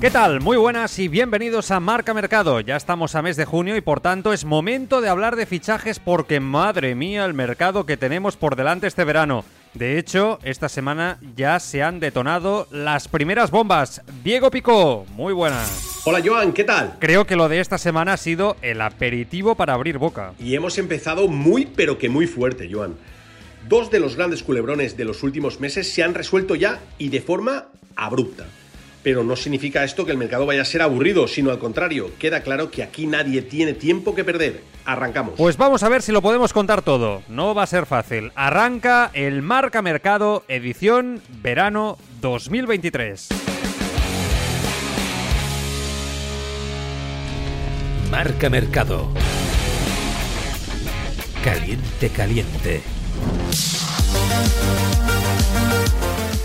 ¿Qué tal? Muy buenas y bienvenidos a Marca Mercado. Ya estamos a mes de junio y por tanto es momento de hablar de fichajes porque madre mía el mercado que tenemos por delante este verano. De hecho, esta semana ya se han detonado las primeras bombas. Diego Pico, muy buenas. Hola Joan, ¿qué tal? Creo que lo de esta semana ha sido el aperitivo para abrir boca. Y hemos empezado muy pero que muy fuerte, Joan. Dos de los grandes culebrones de los últimos meses se han resuelto ya y de forma abrupta pero no significa esto que el mercado vaya a ser aburrido, sino al contrario, queda claro que aquí nadie tiene tiempo que perder. Arrancamos. Pues vamos a ver si lo podemos contar todo. No va a ser fácil. Arranca el Marca Mercado edición verano 2023. Marca Mercado. Caliente, caliente.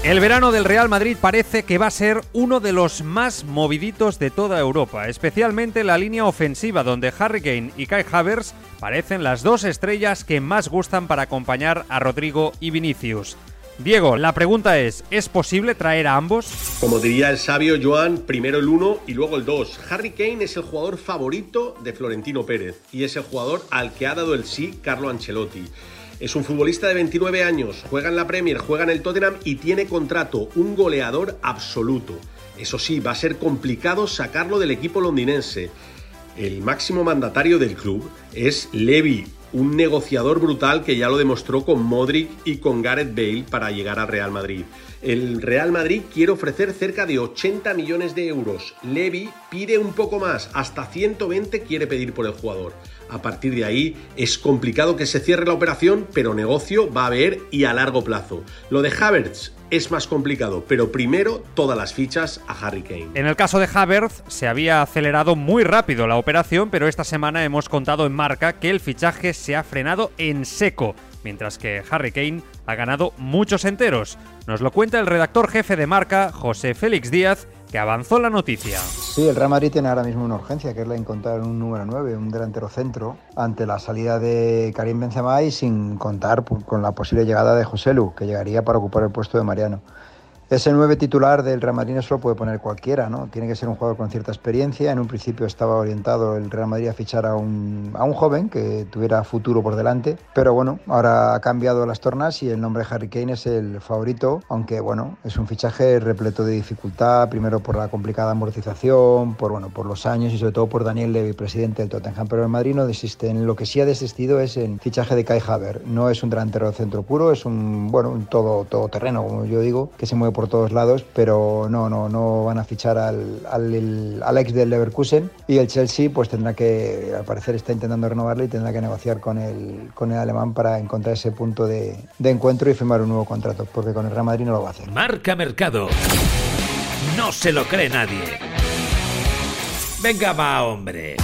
El verano del Real Madrid parece que va a ser uno de los más moviditos de toda Europa, especialmente la línea ofensiva donde Harry Kane y Kai Havertz parecen las dos estrellas que más gustan para acompañar a Rodrigo y Vinicius. Diego, la pregunta es, ¿es posible traer a ambos? Como diría el sabio Joan, primero el uno y luego el dos. Harry Kane es el jugador favorito de Florentino Pérez y es el jugador al que ha dado el sí Carlo Ancelotti. Es un futbolista de 29 años, juega en la Premier, juega en el Tottenham y tiene contrato, un goleador absoluto. Eso sí, va a ser complicado sacarlo del equipo londinense. El máximo mandatario del club es Levy, un negociador brutal que ya lo demostró con Modric y con Gareth Bale para llegar al Real Madrid. El Real Madrid quiere ofrecer cerca de 80 millones de euros. Levy pide un poco más, hasta 120 quiere pedir por el jugador. A partir de ahí es complicado que se cierre la operación, pero negocio va a haber y a largo plazo. Lo de Havertz es más complicado, pero primero todas las fichas a Harry Kane. En el caso de Havertz se había acelerado muy rápido la operación, pero esta semana hemos contado en marca que el fichaje se ha frenado en seco, mientras que Harry Kane ha ganado muchos enteros. Nos lo cuenta el redactor jefe de marca, José Félix Díaz, que avanzó la noticia. Sí, el Real Madrid tiene ahora mismo una urgencia, que es la encontrar un número 9, un delantero centro, ante la salida de Karim Benzema y sin contar con la posible llegada de José Lu, que llegaría para ocupar el puesto de Mariano. Ese nueve titular del Real Madrid no se lo puede poner cualquiera, ¿no? Tiene que ser un jugador con cierta experiencia. En un principio estaba orientado el Real Madrid a fichar a un, a un joven que tuviera futuro por delante, pero bueno, ahora ha cambiado las tornas y el nombre Harry Kane es el favorito, aunque bueno, es un fichaje repleto de dificultad, primero por la complicada amortización, por bueno, por los años y sobre todo por Daniel Levy, presidente del Tottenham, pero el Madrid no desiste. En lo que sí ha desistido es en fichaje de Kai Havertz. No es un delantero de centro puro, es un bueno, un todo todo terreno, como yo digo, que se mueve por todos lados, pero no, no, no van a fichar al, al, ex del Leverkusen y el Chelsea pues tendrá que, al parecer está intentando renovarlo y tendrá que negociar con el, con el alemán para encontrar ese punto de, de encuentro y firmar un nuevo contrato, porque con el Real Madrid no lo va a hacer. Marca Mercado. No se lo cree nadie. Venga, va, hombre.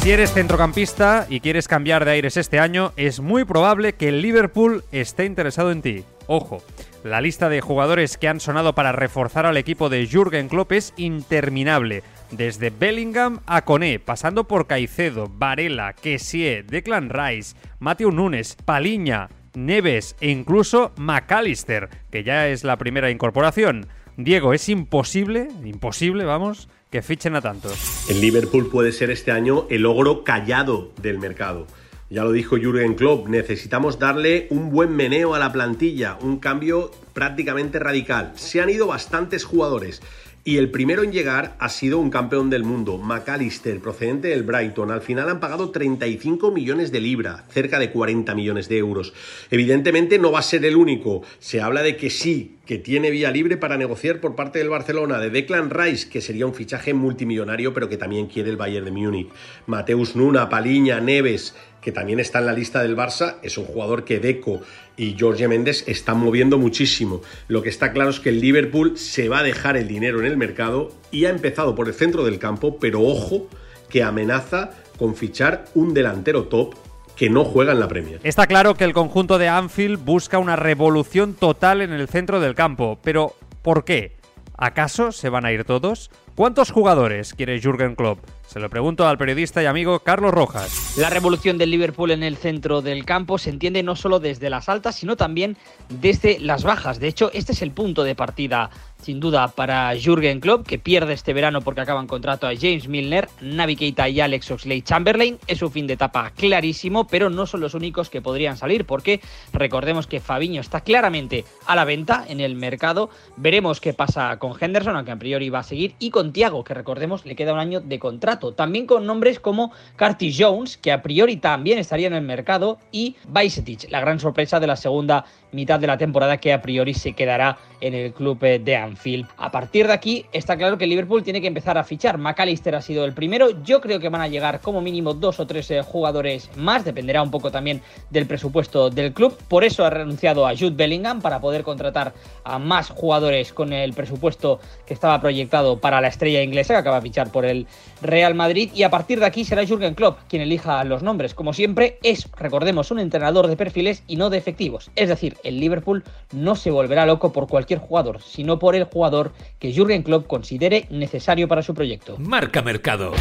Si eres centrocampista y quieres cambiar de aires este año, es muy probable que el Liverpool esté interesado en ti. Ojo, la lista de jugadores que han sonado para reforzar al equipo de Jürgen Klopp es interminable. Desde Bellingham a Coné, pasando por Caicedo, Varela, Kessie, Declan Rice, Matthew Nunes, Paliña, Neves e incluso McAllister, que ya es la primera incorporación. Diego, es imposible, imposible, vamos, que fichen a tantos. El Liverpool puede ser este año el ogro callado del mercado. Ya lo dijo Jürgen Klopp, necesitamos darle un buen meneo a la plantilla, un cambio prácticamente radical. Se han ido bastantes jugadores y el primero en llegar ha sido un campeón del mundo, McAllister, procedente del Brighton. Al final han pagado 35 millones de libra, cerca de 40 millones de euros. Evidentemente no va a ser el único. Se habla de que sí, que tiene vía libre para negociar por parte del Barcelona, de Declan Rice, que sería un fichaje multimillonario, pero que también quiere el Bayern de Múnich. Mateus Nuna, Paliña, Neves, que también está en la lista del Barça, es un jugador que Deco y Jorge Méndez están moviendo muchísimo. Lo que está claro es que el Liverpool se va a dejar el dinero en el mercado y ha empezado por el centro del campo, pero ojo que amenaza con fichar un delantero top que no juega en la Premier. Está claro que el conjunto de Anfield busca una revolución total en el centro del campo, pero ¿por qué? ¿Acaso se van a ir todos? ¿Cuántos jugadores quiere Jürgen Klopp? Se lo pregunto al periodista y amigo Carlos Rojas. La revolución del Liverpool en el centro del campo se entiende no solo desde las altas, sino también desde las bajas. De hecho, este es el punto de partida sin duda para Jürgen Klopp, que pierde este verano porque acaban contrato a James Milner, Navi Keita y Alex Oxlade-Chamberlain. Es un fin de etapa clarísimo, pero no son los únicos que podrían salir, porque recordemos que Fabiño está claramente a la venta en el mercado. Veremos qué pasa con Henderson, aunque a priori va a seguir, y con Thiago, que recordemos le queda un año de contrato. También con nombres como Carty Jones, que a priori también estaría en el mercado, y Bajcetic, la gran sorpresa de la segunda mitad de la temporada que a priori se quedará en el club de Anfield. A partir de aquí está claro que Liverpool tiene que empezar a fichar. McAllister ha sido el primero. Yo creo que van a llegar como mínimo dos o tres eh, jugadores más. Dependerá un poco también del presupuesto del club. Por eso ha renunciado a Jude Bellingham para poder contratar a más jugadores con el presupuesto que estaba proyectado para la estrella inglesa que acaba de fichar por el Real Madrid. Y a partir de aquí será Jürgen Klopp quien elija los nombres. Como siempre, es, recordemos, un entrenador de perfiles y no de efectivos. Es decir, el Liverpool no se volverá loco por cualquier jugador, sino por el jugador que Jürgen Klopp considere necesario para su proyecto. Marca Mercado.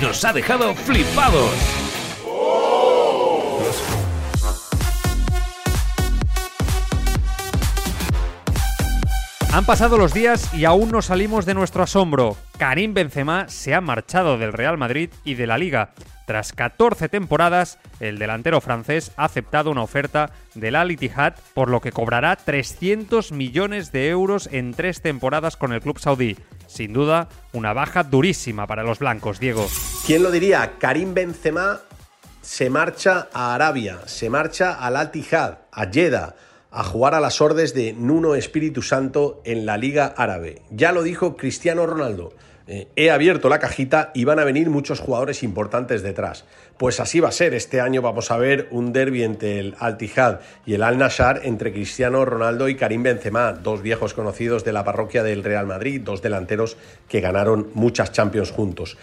Nos ha dejado flipados. Han pasado los días y aún no salimos de nuestro asombro. Karim Benzema se ha marchado del Real Madrid y de la Liga. Tras 14 temporadas, el delantero francés ha aceptado una oferta del Al Ittihad, por lo que cobrará 300 millones de euros en tres temporadas con el club saudí. Sin duda, una baja durísima para los blancos, Diego. ¿Quién lo diría? Karim Benzema se marcha a Arabia, se marcha al Al Ittihad, a Jeddah a jugar a las órdenes de Nuno Espíritu Santo en la Liga Árabe. Ya lo dijo Cristiano Ronaldo. Eh, he abierto la cajita y van a venir muchos jugadores importantes detrás. Pues así va a ser. Este año vamos a ver un derby entre el Al Tijad y el Al Nashar, entre Cristiano Ronaldo y Karim Benzema, dos viejos conocidos de la parroquia del Real Madrid, dos delanteros que ganaron muchas Champions juntos.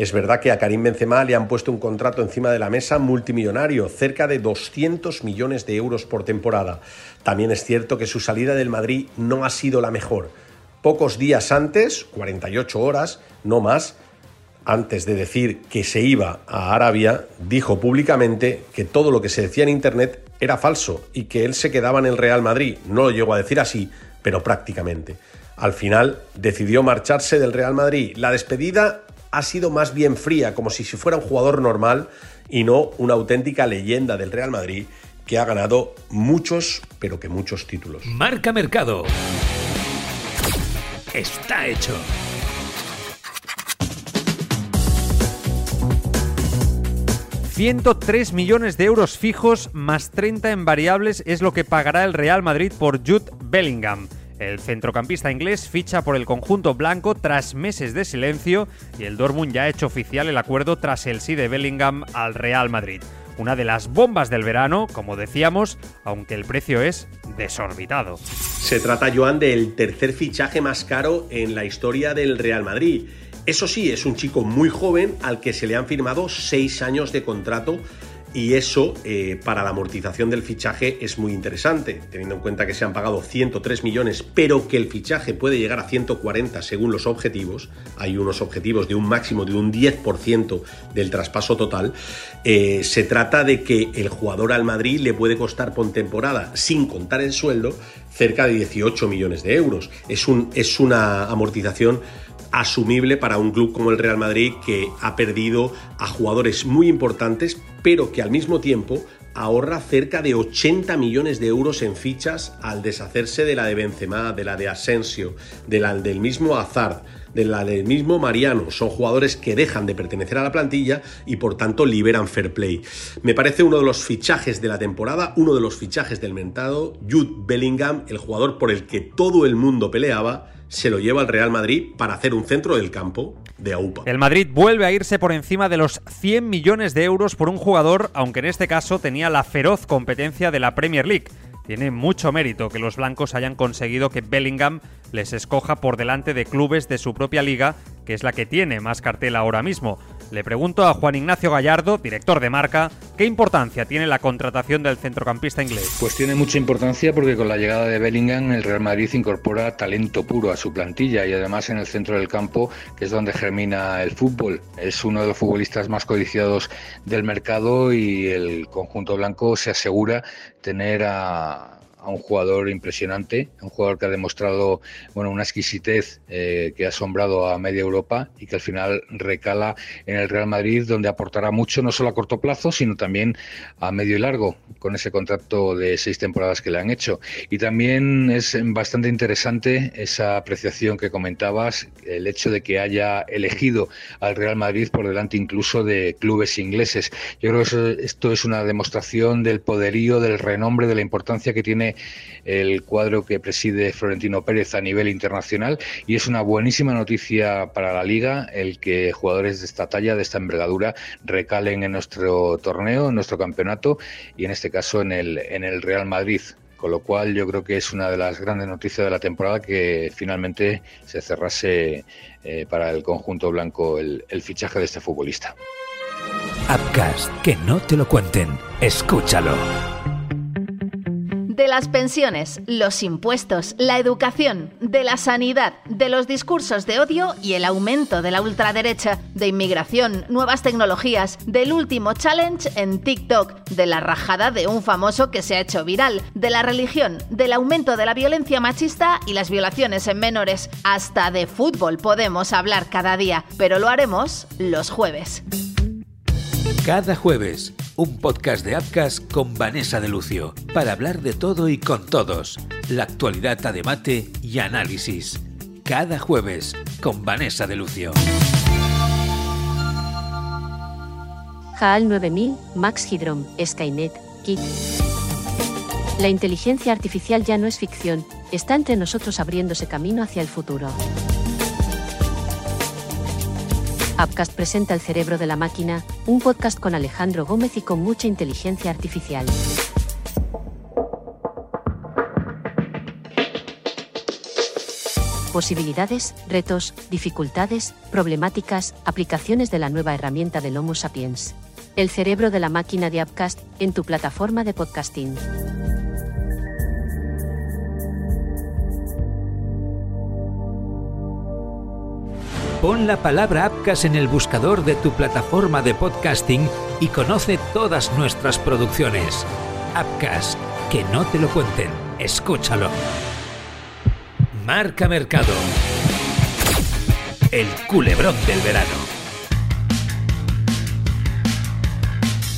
Es verdad que a Karim Benzema le han puesto un contrato encima de la mesa multimillonario, cerca de 200 millones de euros por temporada. También es cierto que su salida del Madrid no ha sido la mejor. Pocos días antes, 48 horas, no más, antes de decir que se iba a Arabia, dijo públicamente que todo lo que se decía en Internet era falso y que él se quedaba en el Real Madrid. No lo llegó a decir así, pero prácticamente. Al final decidió marcharse del Real Madrid. La despedida ha sido más bien fría, como si fuera un jugador normal y no una auténtica leyenda del Real Madrid que ha ganado muchos, pero que muchos títulos. Marca Mercado. Está hecho. ...103 millones de euros fijos más 30 en variables es lo que pagará el Real Madrid por Jude Bellingham. El centrocampista inglés ficha por el conjunto blanco tras meses de silencio y el Dortmund ya ha hecho oficial el acuerdo tras el sí de Bellingham al Real Madrid. Una de las bombas del verano, como decíamos, aunque el precio es desorbitado. Se trata, Joan, del tercer fichaje más caro en la historia del Real Madrid. Eso sí, es un chico muy joven al que se le han firmado seis años de contrato y eso eh, para la amortización del fichaje es muy interesante, teniendo en cuenta que se han pagado 103 millones, pero que el fichaje puede llegar a 140 según los objetivos. Hay unos objetivos de un máximo de un 10% del traspaso total. Eh, se trata de que el jugador al Madrid le puede costar por temporada, sin contar el sueldo, cerca de 18 millones de euros. Es, un, es una amortización asumible para un club como el Real Madrid que ha perdido a jugadores muy importantes, pero que al mismo tiempo ahorra cerca de 80 millones de euros en fichas al deshacerse de la de Benzema, de la de Asensio, de la del mismo Hazard, de la del mismo Mariano. Son jugadores que dejan de pertenecer a la plantilla y por tanto liberan fair play. Me parece uno de los fichajes de la temporada, uno de los fichajes del mentado, Jude Bellingham, el jugador por el que todo el mundo peleaba se lo lleva al Real Madrid para hacer un centro del campo El Madrid vuelve a irse por encima de los 100 millones de euros por un jugador, aunque en este caso tenía la feroz competencia de la Premier League. Tiene mucho mérito que los blancos hayan conseguido que Bellingham les escoja por delante de clubes de su propia liga, que es la que tiene más cartel ahora mismo. Le pregunto a Juan Ignacio Gallardo, director de marca, ¿qué importancia tiene la contratación del centrocampista inglés? Pues tiene mucha importancia porque con la llegada de Bellingham el Real Madrid incorpora talento puro a su plantilla y además en el centro del campo, que es donde germina el fútbol. Es uno de los futbolistas más codiciados del mercado y el conjunto blanco se asegura tener a a un jugador impresionante, un jugador que ha demostrado bueno, una exquisitez eh, que ha asombrado a media Europa y que al final recala en el Real Madrid, donde aportará mucho no solo a corto plazo, sino también a medio y largo, con ese contrato de seis temporadas que le han hecho. Y también es bastante interesante esa apreciación que comentabas, el hecho de que haya elegido al Real Madrid por delante incluso de clubes ingleses. Yo creo que esto es una demostración del poderío, del renombre, de la importancia que tiene el cuadro que preside Florentino Pérez a nivel internacional y es una buenísima noticia para la liga el que jugadores de esta talla, de esta envergadura, recalen en nuestro torneo, en nuestro campeonato y en este caso en el, en el Real Madrid. Con lo cual yo creo que es una de las grandes noticias de la temporada que finalmente se cerrase eh, para el conjunto blanco el, fichaje de este futbolista. Upcast, que no te lo cuenten, escúchalo de las pensiones, los impuestos, la educación, de la sanidad, de los discursos de odio y el aumento de la ultraderecha, de inmigración, nuevas tecnologías, del último challenge en TikTok, de la rajada de un famoso que se ha hecho viral, de la religión, del aumento de la violencia machista y las violaciones en menores. Hasta de fútbol podemos hablar cada día, pero lo haremos los jueves. Cada jueves un podcast de Apcas con Vanessa de Lucio, para hablar de todo y con todos, la actualidad a debate y análisis. Cada jueves con Vanessa de Lucio. HAL 9000, Max Hydrom, Skynet, Kit. La inteligencia artificial ya no es ficción, está entre nosotros abriéndose camino hacia el futuro. Upcast presenta El cerebro de la máquina, un podcast con Alejandro Gómez y con mucha inteligencia artificial. Posibilidades, retos, dificultades, problemáticas, aplicaciones de la nueva herramienta del Homo sapiens. El cerebro de la máquina de Upcast en tu plataforma de podcasting. Pon la palabra Apcas en el buscador de tu plataforma de podcasting y conoce todas nuestras producciones. Apcas, que no te lo cuenten, escúchalo. Marca Mercado. El culebrón del verano.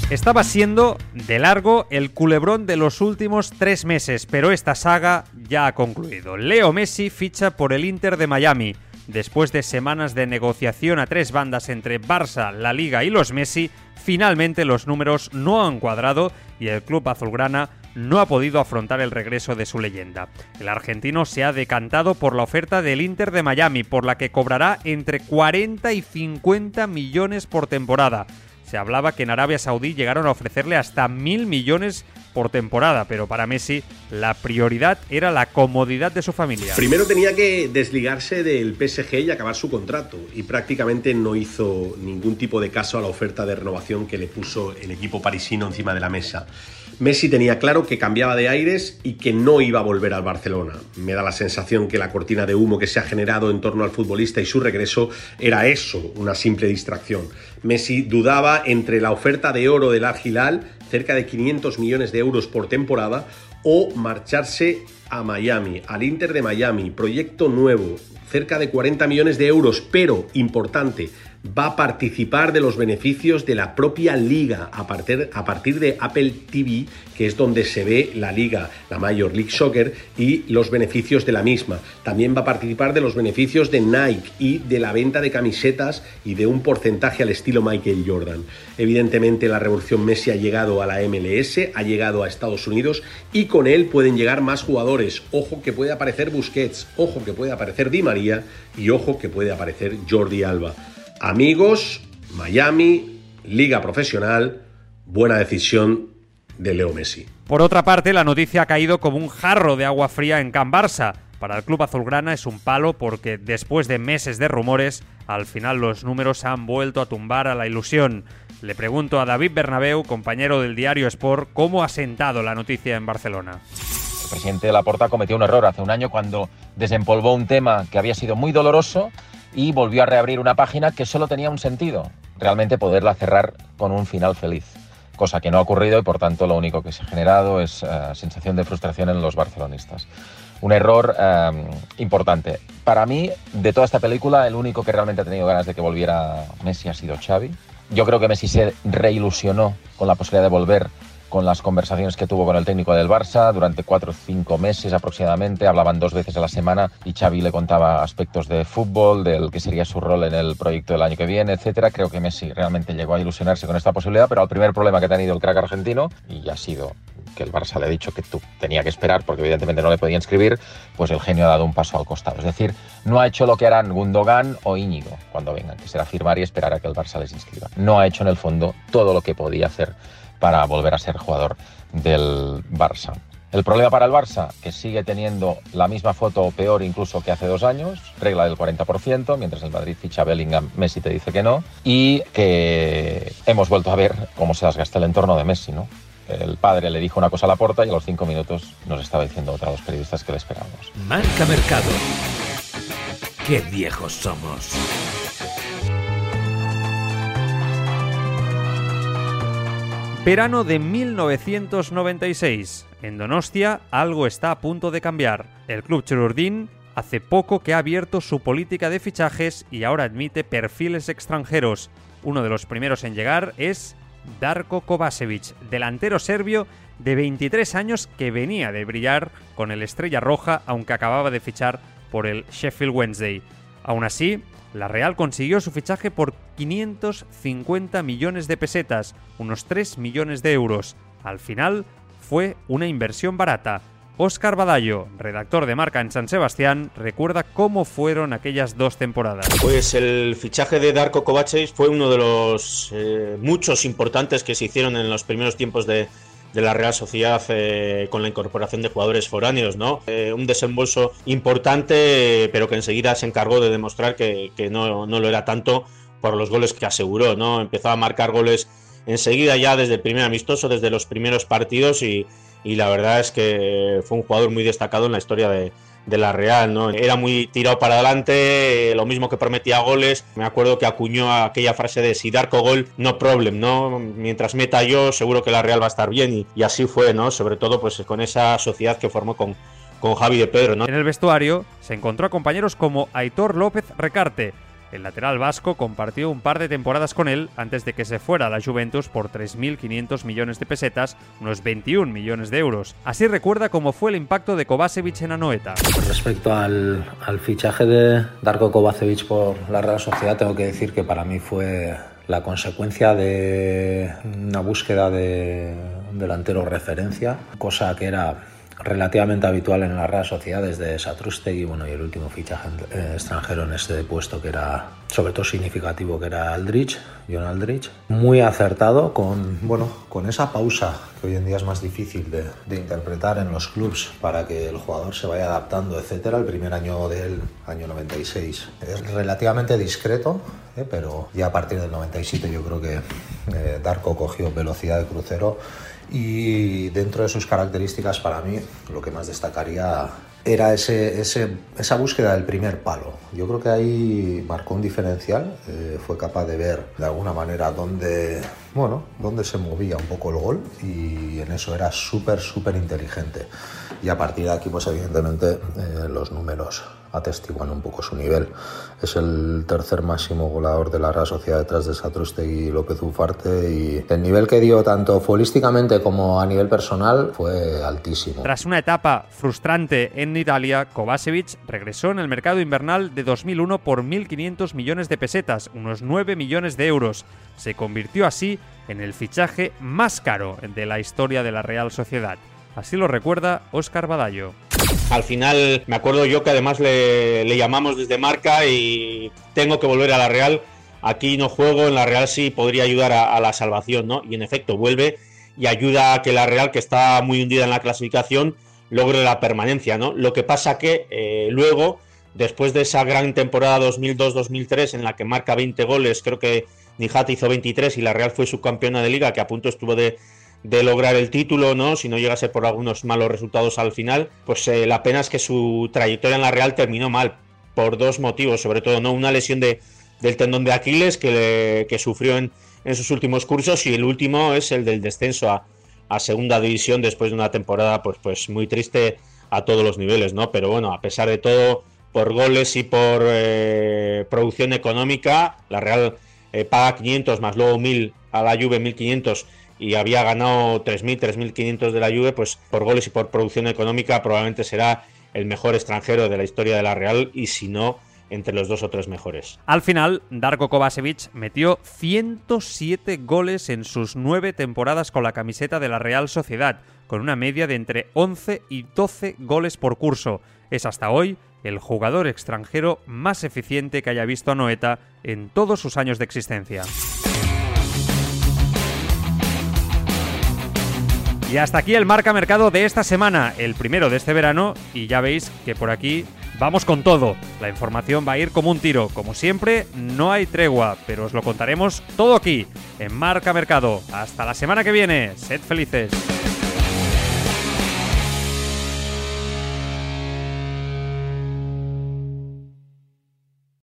Estaba siendo de largo el culebrón de los últimos tres meses, pero esta saga ya ha concluido. Leo Messi ficha por el Inter de Miami. Después de semanas de negociación a tres bandas entre Barça, la Liga y los Messi, finalmente los números no han cuadrado y el club azulgrana no ha podido afrontar el regreso de su leyenda. El argentino se ha decantado por la oferta del Inter de Miami, por la que cobrará entre 40 y 50 millones por temporada. Se hablaba que en Arabia Saudí llegaron a ofrecerle hasta mil millones por temporada, pero para Messi la prioridad era la comodidad de su familia. Primero tenía que desligarse del PSG y acabar su contrato, y prácticamente no hizo ningún tipo de caso a la oferta de renovación que le puso el equipo parisino encima de la mesa. Messi tenía claro que cambiaba de aires y que no iba a volver al Barcelona. Me da la sensación que la cortina de humo que se ha generado en torno al futbolista y su regreso era eso, una simple distracción. Messi dudaba entre la oferta de oro del Al cerca de 500 millones de euros por temporada, o marcharse a Miami, al Inter de Miami, proyecto nuevo, cerca de 40 millones de euros, pero importante, va a participar de los beneficios de la propia liga a partir, a partir de Apple TV, que es donde se ve la liga, la Major League Soccer, y los beneficios de la misma. También va a participar de los beneficios de Nike y de la venta de camisetas y de un porcentaje al estilo Michael Jordan. Evidentemente la revolución Messi ha llegado a la MLS, ha llegado a Estados Unidos y con él pueden llegar más jugadores. Ojo que puede aparecer Busquets, ojo que puede aparecer Di María y ojo que puede aparecer Jordi Alba. Amigos, Miami, Liga Profesional, buena decisión de Leo Messi. Por otra parte, la noticia ha caído como un jarro de agua fría en Can Barça. Para el club azulgrana es un palo porque después de meses de rumores, al final los números han vuelto a tumbar a la ilusión. Le pregunto a David Bernabeu, compañero del diario Sport, cómo ha sentado la noticia en Barcelona. Presidente de Laporta cometió un error hace un año cuando desempolvó un tema que había sido muy doloroso y volvió a reabrir una página que solo tenía un sentido, realmente poderla cerrar con un final feliz cosa que no ha ocurrido y por tanto lo único que se ha generado es uh, sensación de frustración en los barcelonistas. Un error um, importante. Para mí, de toda esta película, el único que realmente ha tenido ganas de que volviera Messi ha sido Xavi. Yo creo que Messi se reilusionó con la posibilidad de volver con las conversaciones que tuvo con el técnico del Barça durante cuatro o cinco meses aproximadamente. Hablaban dos veces a la semana y Xavi le contaba aspectos de fútbol, del que sería su rol en el proyecto del año que viene, etcétera. Creo que Messi realmente llegó a ilusionarse con esta posibilidad, pero el primer problema que ha tenido el crack argentino, y ha sido que el Barça le ha dicho que tú tenía que esperar porque evidentemente no le podía inscribir, pues el genio ha dado un paso al costado. Es decir, no ha hecho lo que harán Gundogan o Íñigo cuando vengan, que será firmar y esperar a que el Barça les inscriba. No ha hecho en el fondo todo lo que podía hacer para volver a ser jugador del Barça. El problema para el Barça, que sigue teniendo la misma foto peor incluso que hace dos años, regla del 40%, mientras el Madrid ficha a Bellingham, Messi te dice que no, y que hemos vuelto a ver cómo se desgasta el entorno de Messi, ¿no? El padre le dijo una cosa a la puerta y a los cinco minutos nos estaba diciendo otra a los periodistas que le esperábamos. Marca Mercado. Qué viejos somos. Verano de 1996. En Donostia algo está a punto de cambiar. El club Chururdín hace poco que ha abierto su política de fichajes y ahora admite perfiles extranjeros. Uno de los primeros en llegar es Darko Kovacevic, delantero serbio de 23 años que venía de brillar con el Estrella Roja aunque acababa de fichar por el Sheffield Wednesday. Aún así, la Real consiguió su fichaje por 550 millones de pesetas, unos 3 millones de euros. Al final, fue una inversión barata. Óscar Badallo, redactor de marca en San Sebastián, recuerda cómo fueron aquellas dos temporadas. Pues el fichaje de Darko Kovacevic fue uno de los eh, muchos importantes que se hicieron en los primeros tiempos de, de la Real Sociedad eh, con la incorporación de jugadores foráneos, ¿no? Eh, un desembolso importante, pero que enseguida se encargó de demostrar que, que no, no, lo era tanto por los goles que aseguró, ¿no? Empezó a marcar goles enseguida ya desde el primer amistoso, desde los primeros partidos y, y la verdad es que fue un jugador muy destacado en la historia de, de la Real, ¿no? Era muy tirado para adelante, eh, lo mismo que prometía goles. Me acuerdo que acuñó aquella frase de si Darko gol, no problem, ¿no? Mientras meta yo, seguro que la Real va a estar bien y, y así fue, ¿no? Sobre todo pues con esa sociedad que formó con, con Javi de Pedro, ¿no? En el vestuario se encontró a compañeros como Aitor López Recarte, el lateral vasco compartió un par de temporadas con él antes de que se fuera a la Juventus por 3.500 millones de pesetas, unos 21 millones de euros. Así recuerda cómo fue el impacto de Kovacevic en Anoeta. Respecto al, al fichaje de Darko Kovacevic por la Real Sociedad, tengo que decir que para mí fue la consecuencia de una búsqueda de delantero referencia, cosa que era relativamente habitual en la Real Sociedad desde Satrustegui bueno, y el último fichaje eh, extranjero en este puesto que era sobre todo significativo que era Aldrich, John Aldrich, muy acertado con, bueno, con esa pausa que hoy en día es más difícil de, interpretar en los clubs para que el jugador se vaya adaptando, etcétera. El primer año del año 96 es relativamente discreto, ¿eh? pero ya a partir del 97 yo creo que eh, Darko cogió velocidad de crucero y dentro de sus características para mí lo que más destacaría era ese, ese, esa búsqueda del primer palo. Yo creo que ahí marcó un diferencial, eh, fue capaz de ver de alguna manera dónde, bueno, dónde se movía un poco el gol y en eso era súper, súper inteligente. Y a partir de aquí, pues evidentemente eh, los números atestiguan un poco su nivel. Es el tercer máximo goleador de la Real Sociedad detrás de Satrustegui y López Ufarte y el nivel que dio tanto futbolísticamente como a nivel personal fue altísimo. Tras una etapa frustrante en Italia, Kovacevic regresó en el mercado invernal de 2001 por 1.500 millones de pesetas, unos 9 millones de euros. Se convirtió así en el fichaje más caro de la historia de la Real Sociedad. Así lo recuerda Óscar Badallo. Al final me acuerdo yo que además le, llamamos desde marca y tengo que volver a la Real. Aquí no juego, en la Real sí podría ayudar a, la salvación, ¿no? Y en efecto vuelve y ayuda a que la Real, que está muy hundida en la clasificación, logre la permanencia, ¿no? Lo que pasa que eh, luego, después de esa gran temporada 2002-2003 en la que marca 20 goles, creo que Nijat hizo 23 y la Real fue subcampeona de liga, que a punto estuvo de, lograr el título, ¿no? Si no llegase por algunos malos resultados al final, pues eh, la pena es que su trayectoria en la Real terminó mal, por dos motivos, sobre todo, ¿no? Una lesión de, del tendón de Aquiles que, que sufrió en, en, sus últimos cursos y el último es el del descenso a, a, segunda división después de una temporada pues, pues muy triste a todos los niveles, ¿no? Pero bueno, a pesar de todo, por goles y por eh, producción económica, la Real eh, paga 500 más luego 1000 a la Juve 1500 y había ganado 3000, 3500 de la Juve, pues por goles y por producción económica probablemente será el mejor extranjero de la historia de la Real y si no entre los dos o tres mejores. Al final, Darko Kovacevic metió 107 goles en sus nueve temporadas con la camiseta de la Real Sociedad, con una media de entre 11 y 12 goles por curso. Es hasta hoy el jugador extranjero más eficiente que haya visto a Noeta en todos sus años de existencia. Y hasta aquí el marca mercado de esta semana, el primero de este verano, y ya veis que por aquí vamos con todo. La información va a ir como un tiro. Como siempre, no hay tregua, pero os lo contaremos todo aquí, en Marca Mercado. Hasta la semana que viene. Sed felices.